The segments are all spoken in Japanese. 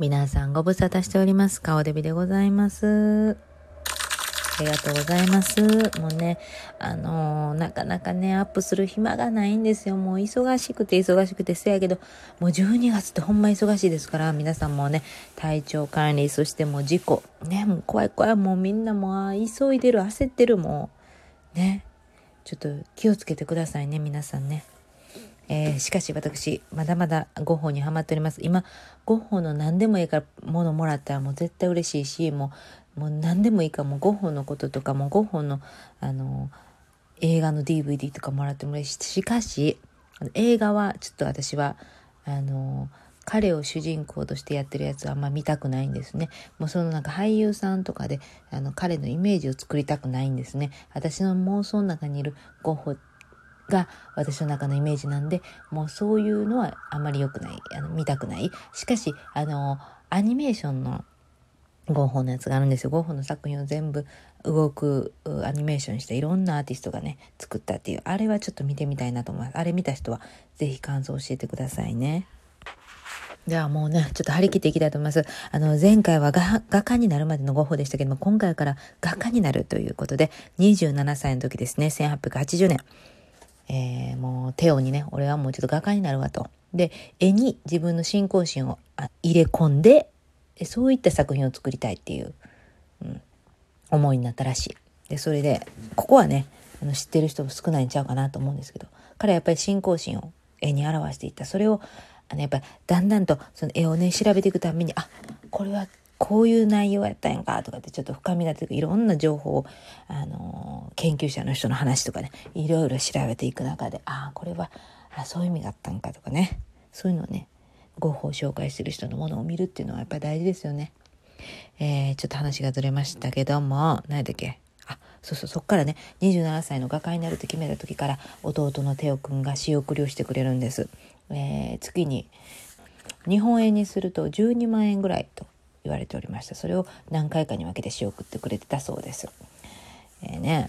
皆さんご無沙汰しております。顔デビでございます。ありがとうございます。もうね、あのー、なかなかね、アップする暇がないんですよ。もう忙しくて忙しくてせやけど、もう12月ってほんま忙しいですから、皆さんもね、体調管理、そしてもう事故、ね、もう怖い怖い、もうみんなもう急いでる、焦ってる、もう、ね、ちょっと気をつけてくださいね、皆さんね。えー、しかし私、まだまだゴッホにはまっております。今、ゴッホの何でもいいからものもらったらもう絶対嬉しいし、もう、もう何でもいいからもうゴッホのこととか、もゴッホの、あの、映画の DVD とかもらっても嬉しい。しかし、映画はちょっと私は、あの、彼を主人公としてやってるやつはあんま見たくないんですね。もうそのなんか俳優さんとかであの彼のイメージを作りたくないんですね。私の妄想の中にいるゴッホが私の中のイメージなんでもうそういうのはあんまり良くない。あの見たくない。しかしあのアニメーションのゴッホのやつがあるんですよ。ゴッホの作品を全部動くアニメーションしていろんなアーティストがね作ったっていう。あれはちょっと見てみたいなと思います。あれ見た人は是非感想を教えてくださいね。ではもうね、ちょっと張り切っていきたいと思います。あの、前回は画画家になるまでのゴッホでしたけども、今回から画家になるということで、27歳の時ですね、1880年。えー、もうテオにね、俺はもうちょっと画家になるわと。で、絵に自分の信仰心を入れ込んで、そういった作品を作りたいっていう、うん、思いになったらしい。で、それで、ここはね、あの知ってる人も少ないんちゃうかなと思うんですけど、彼はやっぱり信仰心を絵に表していった。それを、あのやっぱりだんだんとその絵をね、調べていくために、あ、これはこういう内容やったんやんかとかってちょっと深みが出ていろんな情報を、あの研究者の人の話とかねいろいろ調べていく中でああこれはあそういう意味があったんかとかねそういうのをね合法紹介してる人のものを見るっていうのはやっぱり大事ですよね。えー、ちょっと話がずれましたけども何だっけ？あそうそうそっからね27歳の画家になると決めた時から弟のテオくんが仕送りをしてくれるんです。えー、月に日本円にすると12万円ぐらいと言われておりました。それを何回かに分けて仕送ってくれてたそうです。えー、ね。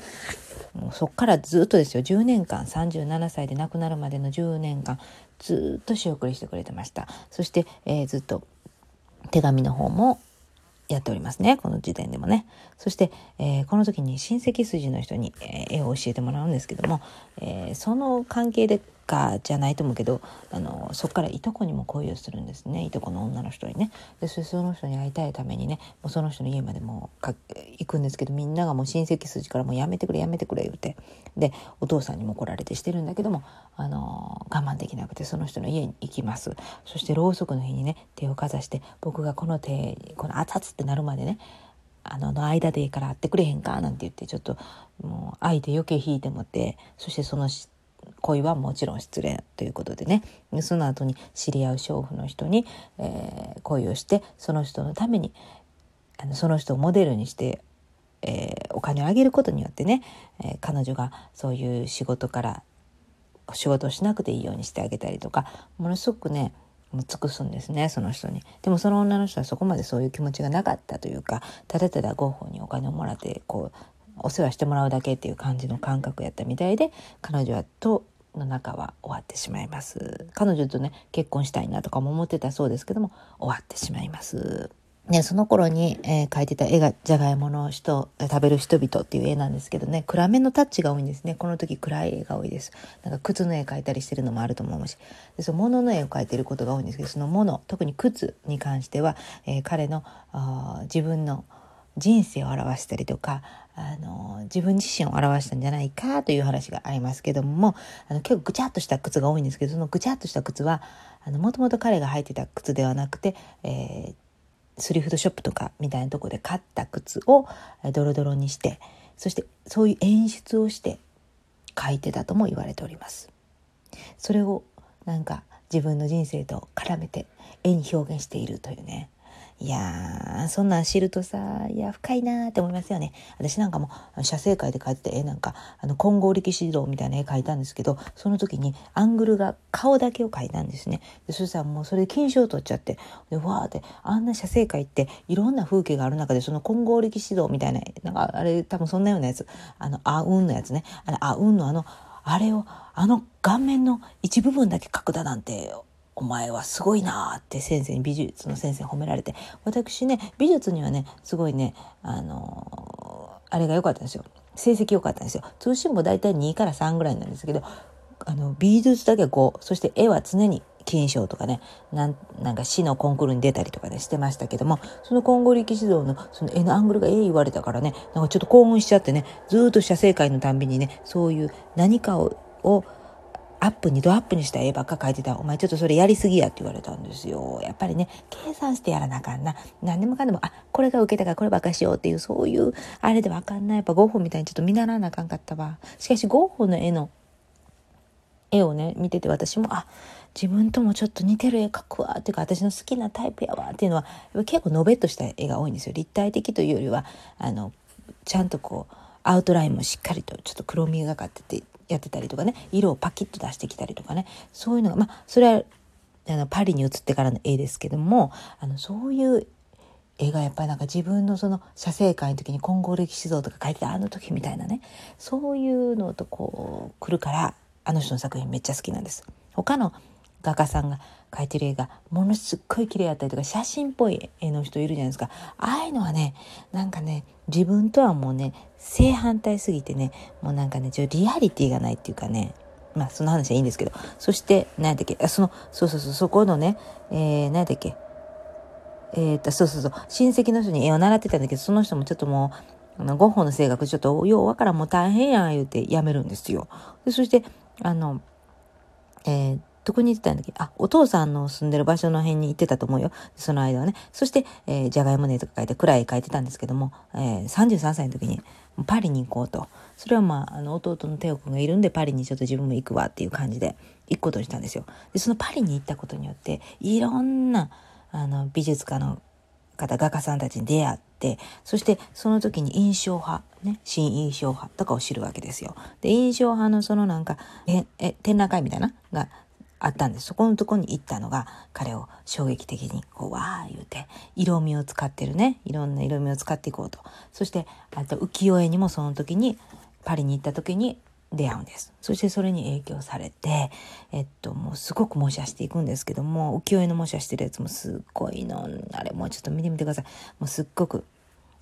もうそっからずっとですよ。10年間37歳で亡くなるまでの10年間ずっと仕送りしてくれてました。そして、えー、ずっと手紙の方もやっておりますね。この時点でもね。そして、えー、この時に親戚筋の人に、えー、絵を教えてもらうんですけども、えー、その関係でかじゃないと思うけどあのそこからいとこにも恋をするんですね。いとこの女の人にね。でそその人に会いたいためにねもうその人の家までもか行くんですけどみんながもう親戚筋からもうやめてくれやめてくれ言うて。でお父さんにも来られてしてるんだけどもあの我慢できなくてその人の家に行きます。そしてろうそくの日にね手をかざして僕がこの手この熱々ってなるまでねあのの間でいいから会ってくれへんかなんて言ってちょっともう相手余計引いてもってそしてその恋はもちろん失恋ということでね。その後に知り合う娼婦の人に、えー、恋をしてその人のためにあのその人をモデルにして、えー、お金をあげることによってね、えー、彼女がそういう仕事から仕事をしなくていいようにしてあげたりとかものすごくね尽くすんですねその人に。でもその女の人はそこまでそういう気持ちがなかったというかただただゴッホにお金をもらってこうお世話してもらうだけっていう感じの感覚やったみたいで彼女はとの中は終わってしまいます。彼女とね結婚したいなとかも思ってたそうですけども終わってしまいます。ね、その頃に、えー、描いてた絵がじゃがいもの人食べる人々っていう絵なんですけどね暗めのタッチが多いんですね。この時暗い絵が多いです。なんか靴の絵描いたりしてるのもあると思うし。でその物の絵を描いてることが多いんですけどその物特に靴に関しては、えー、彼の自分の人生を表したりとかあの自分自身を表したんじゃないかという話がありますけどもあの結構ぐちゃっとした靴が多いんですけどそのぐちゃっとした靴はあのもともと彼が履いてた靴ではなくて、えー、スリフトショップとかみたいなとこで買った靴をドロドロにしてそしてそういう演出をして書いてたとも言われております。それをなんか自分の人生と絡めて絵に表現しているというねいやー、そんなん知るとさ、いや、深いなーって思いますよね。私なんかも、写生会で描いてた絵なんか、あの、金剛力士道みたいな絵描いたんですけど、その時にアングルが顔だけを描いたんですね。でそしたらもうそれで金賞取っちゃって、で、わーって、あんな写生会っていろんな風景がある中で、その金剛力士道みたいな、なんかあれ多分そんなようなやつ、あの、あうんのやつね、あの、あうんのあの、あれを、あの顔面の一部分だけ描くだなんて、お前はすごいなって先生に美術の先生に褒められて。私ね美術にはねすごいねあのー、あれが良かったんですよ。成績良かったんですよ。通信簿大体2から3ぐらいなんですけどあの美術だけ5そして絵は常に金賞とかねなんなんか市のコンクールに出たりとかねしてましたけどもその金剛力士像のその絵のアングルがええ言われたからねなんかちょっと興奮しちゃってねずっと写生会のたんびにねそういう何かををアップにドアップにした絵ばっか描いてたお前ちょっとそれやりすぎやって言われたんですよ。やっぱりね、計算してやらなあかんな。何でもかんでも、あ、これが受けたからこればっかしようっていう、そういう、あれでわかんない。やっぱゴッホみたいにちょっと見習わなあかんかったわ。しかしゴッホの絵の、絵をね、見てて私も、あ、自分ともちょっと似てる絵描くわっていうか私の好きなタイプやわっていうのは結構のべっとした絵が多いんですよ立体的というよりはあのちゃんとこうアウトラインもしっかりとちょっと黒みがかっててやってたりとかね色をパキッと出してきたりとかねそういうのがまあそれはあのパリに移ってからの絵ですけどもあのそういう絵がやっぱりなんか自分のその写生会の時に金剛歴史像とか書いてたあの時みたいなねそういうのとこう来るからあの人の作品めっちゃ好きなんです。他の画家さんが描いてる絵がものすっごい綺麗やったりとか写真っぽい絵の人いるじゃないですかああいうのはねなんかね自分とはもうね正反対すぎてねもうなんかねちょリアリティがないっていうかねまあその話はいいんですけどそして何だっけあそのそうそうそうそこのね、えー、何だっけえー、っとそうそうそう親戚の人に絵を習ってたんだけどその人もちょっともうあのゴッホの性格ちょっとようわからんもう大変やん言うてやめるんですよ。でそしてあのえー、どこに行ってたんだっけ？あ、お父さんの住んでる場所の辺に行ってたと思うよ。その間はね。そして、えー、じゃがいもねとか書いて、暗い書いてたんですけども、えー、33歳の時にパリに行こうと。それはまあ、あの、弟のテオ君がいるんで、パリにちょっと自分も行くわっていう感じで行くことにしたんですよ。で、そのパリに行ったことによって、いろんな、あの、美術家の方、画家さんたちに出会って、そしてその時に印象派、ね、新印象派とかを知るわけですよ。で、印象派のそのなんか、え、え、展覧会みたいながあったんです。そこのとこに行ったのが彼を衝撃的にこうわー言うて色味を使ってるねいろんな色味を使っていこうとそしてあと浮世絵にもその時にパリに行った時に出会うんです。そしてそれに影響されて、えっと、もうすごく模写していくんですけども、浮世絵の模写してるやつもすっごいの、あれもうちょっと見てみてください。もうすっごく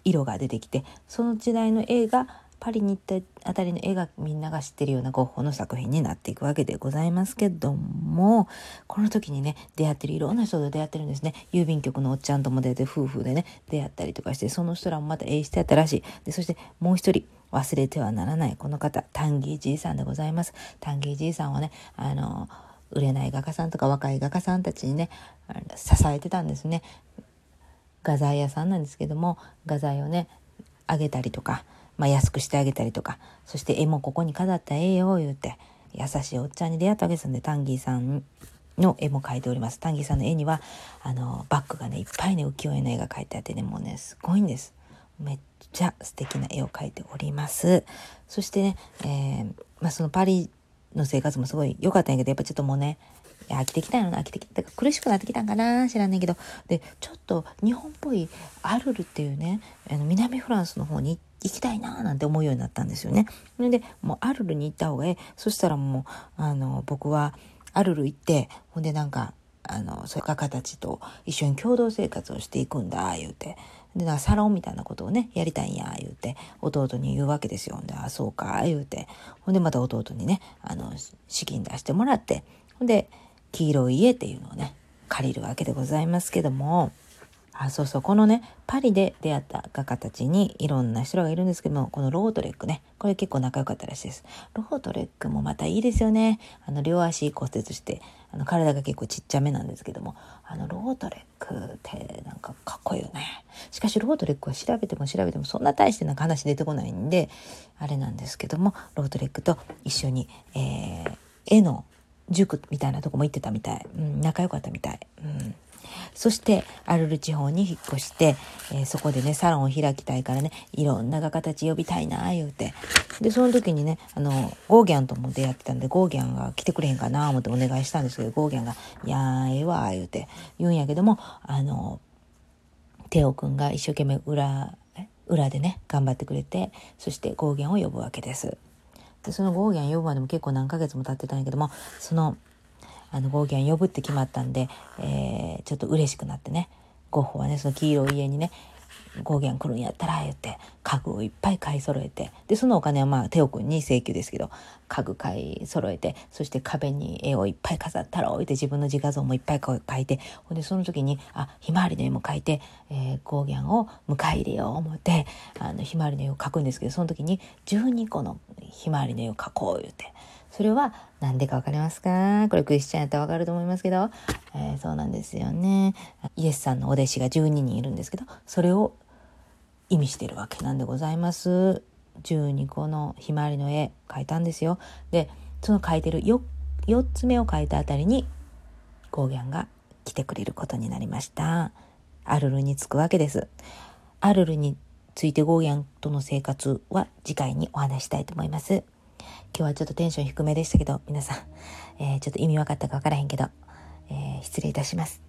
色が出てきて、その時代の絵がパリに行ったあたりの絵がみんなが知ってるようなゴッホの作品になっていくわけでございますけどもこの時にね出会ってるいろんな人と出会ってるんですね。郵便局のおっちゃんとも出会って夫婦でね出会ったりとかしてその人らもまた絵してやったらしい。でそしてもう一人忘れてはならないこの方タンギーじいさんでございます。タンギーじいさんはねあの売れない画家さんとか若い画家さんたちにね支えてたんですね。画材屋さんなんですけども画材をねあげたりとかまあ、安くしてあげたりとか、そして絵もここに飾ったらええよ、言うて、優しいおっちゃんに出会ったわけですんで、タンギーさんの絵も描いております。タンギーさんの絵には、あの、バッグがね、いっぱいね、浮世絵の絵が描いてあってね、もうね、すごいんです。めっちゃ素敵な絵を描いております。そしてね、えー、まあ、そのパリの生活もすごい良かったんやけど、やっぱちょっともうね、飽きてきたよな、飽きてきた。苦しくなってきたんかな知らんねんけど。で、ちょっと日本っぽいアルルっていうね、あの南フランスの方に行っ行きたいななんて思うようになったんですよね。それでもうアルルに行った方がええ。そしたらもうあの僕はアルル行ってほんでなんかあのそういう画家たちと一緒に共同生活をしていくんだ言うて。でなサロンみたいなことをねやりたいんや言うて弟に言うわけですよ。であそうか言うてほんでまた弟にねあの資金出してもらってほんで黄色い家っていうのをね借りるわけでございますけどもあそうそう。このねパリで出会った画家たちにいろんな人がいるんですけどもこのロートレックね。これ結構仲良かったらしいです。ロートレックもまたいいですよね。あの両足骨折してあの体が結構ちっちゃめなんですけども。あのロートレックってなんかかっこいいよね。しかしロートレックは調べても調べてもそんな大してなんか話出てこないんであれなんですけどもロートレックと一緒に、えー、絵の塾みたいなとこも行ってたみたい、うん、仲良かったみたい、うん。そしてアルル地方に引っ越して、えー、そこでねサロンを開きたいからねいろんな画家たち呼びたいな言うてでその時にねあのゴーギャンとも出会ってたんでゴーギャンが来てくれへんかな思ってお願いしたんですけどゴーギャンが「いやーええわ」言うて言うんやけどもあのテオくんが一生懸命裏裏でね頑張ってくれてそしてゴーギャンを呼ぶわけです。でそのゴーギャン呼ぶまでも結構何ヶ月も経ってたんやけどもそのあのゴーギャン呼ぶって決まったんで、えー、ちょっと嬉しくなってねゴッホはねその黄色い家にねゴーギャン来るんやったら言って家具をいっぱい買い揃えてでそのお金はまあテオ君に請求ですけど家具買い揃えてそして壁に絵をいっぱい飾ったら置いて自分の自画像もいっぱい描いてほんでその時にあひまわりの絵も描いて、えー、ゴーギャンを迎え入れよう思ってあのひまわりの絵を描くんですけどその時に12個のひまわりの絵を描こう言うて。それは何でか分かりますか？これクリスチャンやったら分かると思いますけど、えー、そうなんですよね。イエスさんのお弟子が12人いるんですけど、それを意味してるわけなんでございます。12個のひまわりの絵描いたんですよ。で、その描いてる 4, 4つ目を描いたあたりにゴーギャンが来てくれることになりました。アルルに着くわけです。アルルについてゴーギャンとの生活は次回にお話したいと思います。今日はちょっとテンション低めでしたけど、皆さん、えー、ちょっと意味分かったか分からへんけど、えー、失礼いたします。